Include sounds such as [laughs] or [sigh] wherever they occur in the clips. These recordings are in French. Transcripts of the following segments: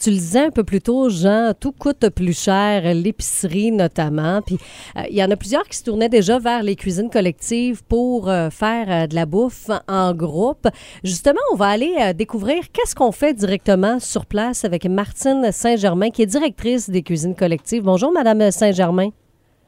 Tu le disais un peu plus tôt, Jean, tout coûte plus cher, l'épicerie notamment. Puis euh, il y en a plusieurs qui se tournaient déjà vers les cuisines collectives pour euh, faire euh, de la bouffe en groupe. Justement, on va aller découvrir qu'est-ce qu'on fait directement sur place avec Martine Saint-Germain, qui est directrice des cuisines collectives. Bonjour, Madame Saint-Germain.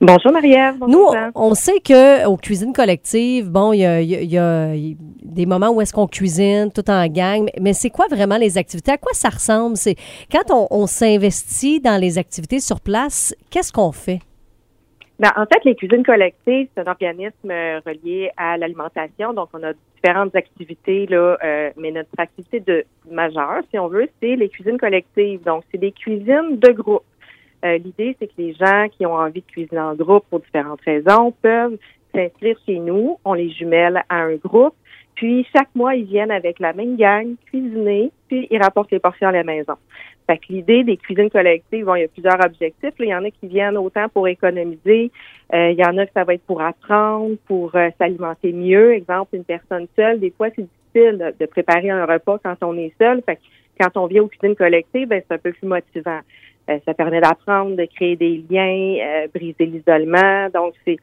Bonjour Marie-Ève. Nous, on sait que aux cuisines collectives, bon, il y a, il y a- il y a des moments où est-ce qu'on cuisine tout en gang, mais- mais c'est quoi vraiment les activités? À quoi ça ressemble? C'est quand on, on s'investit dans les activités sur place, qu'est-ce qu'on fait? Ben, en fait, les cuisines collectives, c'est un organisme euh, relié à l'alimentation. Donc, on a différentes activités, là, euh, mais notre activité de majeure, si on veut, c'est les cuisines collectives. Donc, c'est des cuisines de groupe. Euh, L'idée, c'est que les gens qui ont envie de cuisiner en groupe pour différentes raisons peuvent s'inscrire chez nous. On les jumelle à un groupe. Puis, chaque mois, ils viennent avec la même gang cuisiner, puis ils rapportent les portions à la maison. Fait que l'idée des cuisines collectives, bon, il y a plusieurs objectifs. là. Il y en a qui viennent autant pour économiser, euh, il y en a que ça va être pour apprendre, pour euh, s'alimenter mieux. Exemple, une personne seule, des fois, c'est difficile de, préparer un repas quand on est seul. Fait que quand on vient aux cuisines collectives, ben, c'est un peu plus motivant. Euh, ça permet d'apprendre, de créer des liens, euh, briser l'isolement. Donc, c'est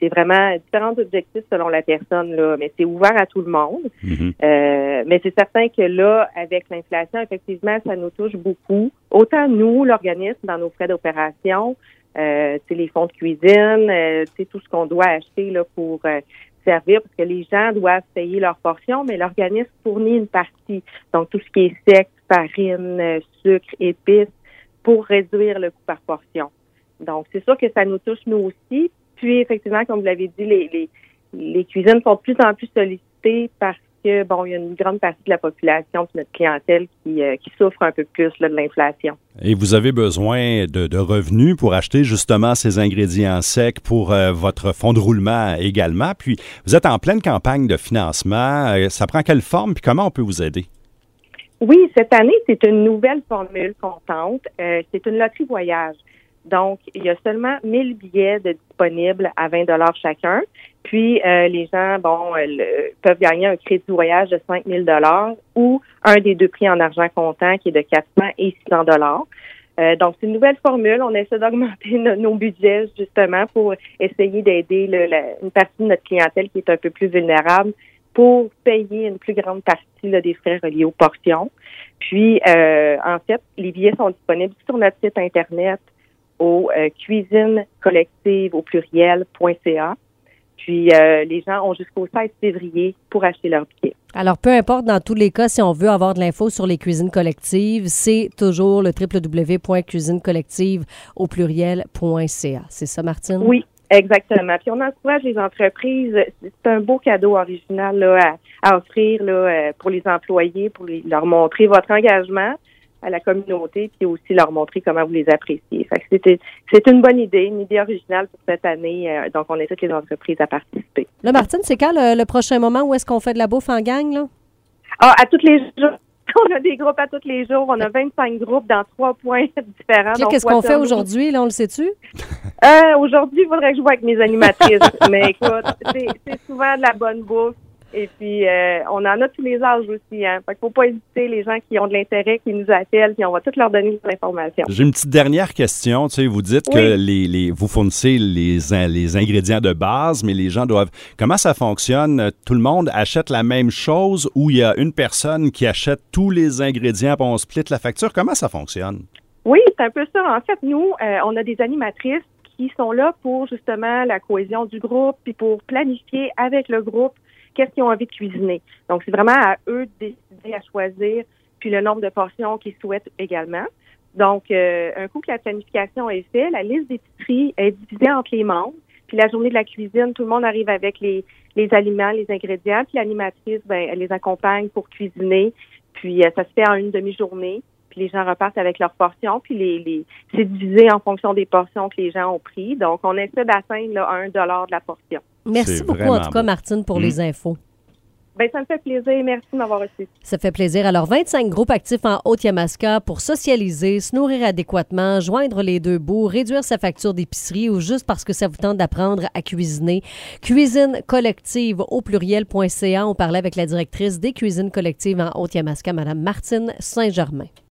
c'est vraiment différents objectifs selon la personne, là, mais c'est ouvert à tout le monde. Mhm. Euh, mais c'est certain que là, avec l'inflation, effectivement, ça nous touche beaucoup. Autant nous, l'organisme, dans nos frais d'opération, euh, c'est les fonds de cuisine, euh, c'est tout ce qu'on doit acheter là pour euh, servir, parce que les gens doivent payer leur portion, mais l'organisme fournit une partie. Donc tout ce qui est sec, farine, euh, sucre, épices, pour réduire le coût par portion. Donc c'est sûr que ça nous touche nous aussi. Puis effectivement, comme vous l'avez dit, les, les, cuisines sont de plus en plus sollicitées parce que bon, il y a une grande partie de la population, de notre clientèle qui, euh, qui souffre un peu plus de l'inflation. Et vous avez besoin de, de revenus pour acheter justement ces ingrédients secs pour euh, votre fonds de roulement également. Puis vous êtes en pleine campagne de financement. Euh, ça prend quelle forme puis comment on peut vous aider? Oui, cette année, c'est une nouvelle formule qu'on tente. Euh, c'est une loterie voyage. Donc, il y a seulement 1000 billets de disponibles à 20 dollars chacun. Puis, euh, les gens, bon, euh, peuvent gagner un crédit voyage de 5000 dollars ou un des deux prix en argent comptant qui est de 400 et 600 dollars. Euh, donc, c'est une nouvelle formule. On essaie d'augmenter [laughs] no- nos budgets justement pour essayer d'aider une partie de notre clientèle qui est un peu plus vulnérable pour payer une plus grande partie là, des frais reliés aux portions. Puis, euh, en fait, les billets sont disponibles sur notre site Internet au euh, cuisine collective au pluriel.ca. Puis, euh, les gens ont jusqu'au 16 février pour acheter leurs billets. Alors, peu importe dans tous les cas, si on veut avoir de l'info sur les cuisines collectives, c'est toujours le www.cuisinecollective au pluriel.ca. C'est ça, Martine? Oui, exactement. Puis, on encourage les entreprises. C'est un beau cadeau original là, à, à offrir là, euh, pour les employés, pour les- leur montrer votre engagement à la communauté, puis aussi leur montrer comment vous les appréciez. C'est une bonne idée, une idée originale pour cette année. euh, donc, on invite les entreprises à participer. Là, Martine, c'est quand le, le prochain moment où est-ce qu'on fait de la bouffe en gang, là? Ah, à tous les jours. [laughs] On a des groupes à tous les jours. On a 25 groupes dans trois points [laughs] différents. Qu'est-ce qu'on fait aujourd'hui, là, on le sait-tu? Euh, aujourd'hui, il faudrait que je vois avec mes animatrices. [laughs] Mais écoute, c'est c'est souvent de la bonne bouffe. Et puis, euh, on en a tous les âges aussi. Hein. Fait qu'il faut pas hésiter, les gens qui ont de l'intérêt, qui nous appellent, puis on va toutes leur donner l'information. J'ai une petite dernière question. Tu sais, vous dites Oui. que les, les- vous fournissez les, les ingrédients de base, mais les gens doivent. Comment ça fonctionne? Tout le monde achète la même chose ou il y a une personne qui achète tous les ingrédients puis on split la facture? Comment ça fonctionne? Oui, c'est un peu ça. En fait, nous, euh, on a des animatrices qui sont là pour justement la cohésion du groupe, puis pour planifier avec le groupe qu'est-ce qu'ils ont envie de cuisiner. Donc, c'est vraiment à eux de décider à choisir, puis le nombre de portions qu'ils souhaitent également. Donc, euh, un coup que la planification est faite, la liste d'épicerie est divisée entre les membres. Puis la journée de la cuisine, tout le monde arrive avec les, les aliments, les ingrédients. Puis l'animatrice, ben, elle les accompagne pour cuisiner. Puis euh, ça se fait en une demi-journée. Puis les gens repartent avec leurs portions. Puis les, les c'est divisé en fonction des portions que les gens ont pris. Donc, on essaie d'atteindre là, un dollar de la portion. Merci beaucoup, en tout cas. Martine, pour les infos. Ben, ça me fait plaisir. Merci de m'avoir reçu. Ça fait plaisir. Alors, 25 groupes actifs en Haute-Yamaska pour socialiser, se nourrir adéquatement, joindre les deux bouts, réduire sa facture d'épicerie ou juste parce que ça vous tente d'apprendre à cuisiner. Cuisine collective au pluriel.ca. On parlait avec la directrice des cuisines collectives en Haute-Yamaska, Mme Martine Saint-Germain.